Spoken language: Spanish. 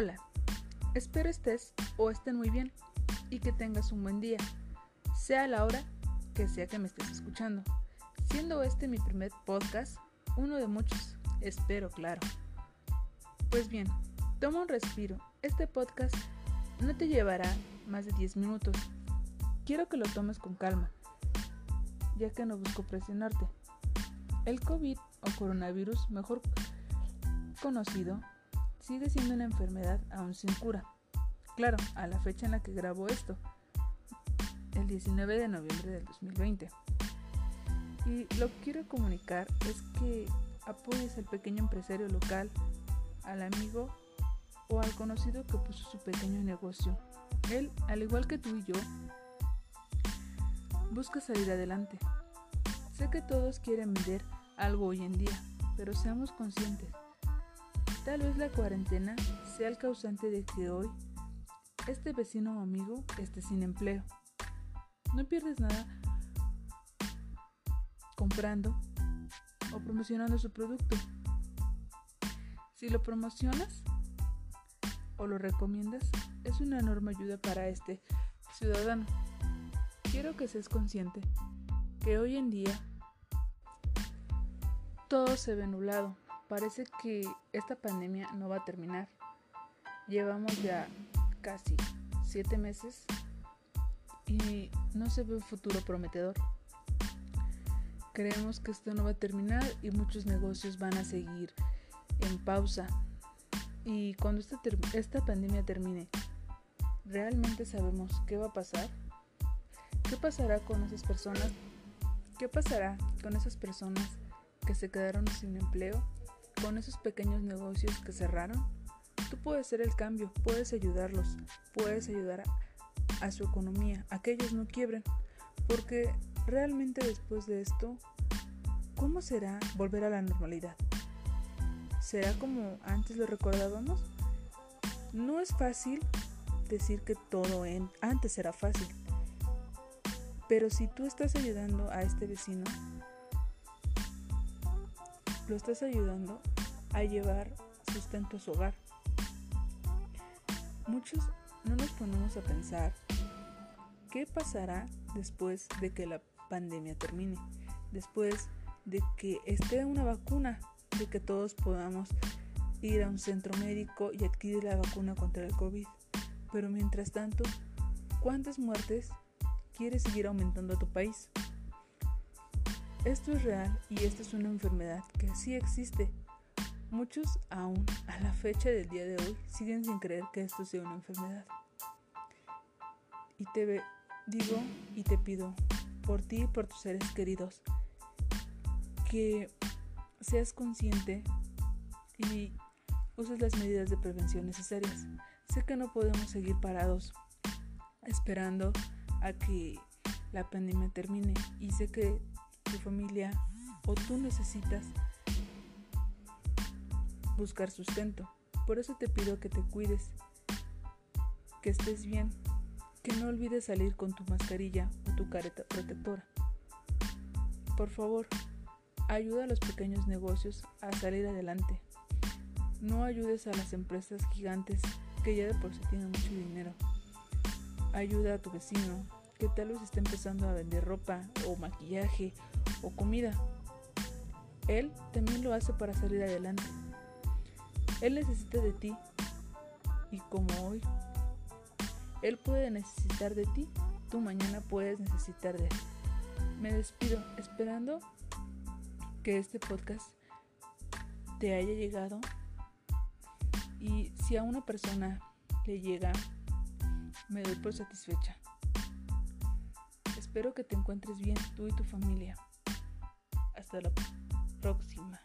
Hola, espero estés o estén muy bien y que tengas un buen día, sea la hora que sea que me estés escuchando. Siendo este mi primer podcast, uno de muchos, espero claro. Pues bien, toma un respiro. Este podcast no te llevará más de 10 minutos. Quiero que lo tomes con calma, ya que no busco presionarte. El COVID o coronavirus, mejor conocido sigue siendo una enfermedad aún sin cura. Claro, a la fecha en la que grabo esto, el 19 de noviembre del 2020. Y lo que quiero comunicar es que apoyes al pequeño empresario local, al amigo o al conocido que puso su pequeño negocio. Él, al igual que tú y yo, busca salir adelante. Sé que todos quieren vender algo hoy en día, pero seamos conscientes Tal vez la cuarentena sea el causante de que hoy este vecino o amigo esté sin empleo. No pierdes nada comprando o promocionando su producto. Si lo promocionas o lo recomiendas, es una enorme ayuda para este ciudadano. Quiero que seas consciente que hoy en día todo se ve nublado parece que esta pandemia no va a terminar. Llevamos ya casi siete meses y no se ve un futuro prometedor. Creemos que esto no va a terminar y muchos negocios van a seguir en pausa. Y cuando esta, esta pandemia termine, ¿realmente sabemos qué va a pasar? ¿Qué pasará con esas personas? ¿Qué pasará con esas personas que se quedaron sin empleo con esos pequeños negocios que cerraron, tú puedes ser el cambio, puedes ayudarlos, puedes ayudar a, su economía, a que ellos no quiebren, porque realmente después de esto, ¿cómo será volver a la normalidad? ¿Será como antes lo recordábamos? No es fácil decir que todo antes era fácil, pero si tú estás ayudando a este vecino, lo estás ayudando a llevar sustento a su hogar. Muchos no nos ponemos a pensar qué pasará después de que la pandemia termine, después de que esté una vacuna, de que todos podamos ir a un centro médico y adquirir la vacuna contra el COVID. Pero mientras tanto, ¿cuántas muertes quiere seguir aumentando a tu país? Esto es real y esta es una enfermedad que sí existe Muchos aún a la fecha del día de hoy siguen sin creer que esto sea una enfermedad. Y te digo y te pido por ti y por tus seres queridos que seas consciente y uses las medidas de prevención necesarias. Sé que no podemos seguir parados esperando a que la pandemia termine y sé que tu familia o tú necesitas buscar sustento. Por eso te pido que te cuides, que estés bien, que no olvides salir con tu mascarilla o tu careta protectora. Por favor, ayuda a los pequeños negocios a salir adelante. No ayudes a las empresas gigantes que ya de por sí tienen mucho dinero. Ayuda a tu vecino que tal vez esté empezando a vender ropa o maquillaje o comida. Él también lo hace para salir adelante. Él necesita de ti. Y como hoy Él puede necesitar de ti, tú mañana puedes necesitar de Él. Me despido esperando que este podcast te haya llegado y si a una persona le llega, me doy por satisfecha. Espero que te encuentres bien tú y tu familia. Hasta la próxima.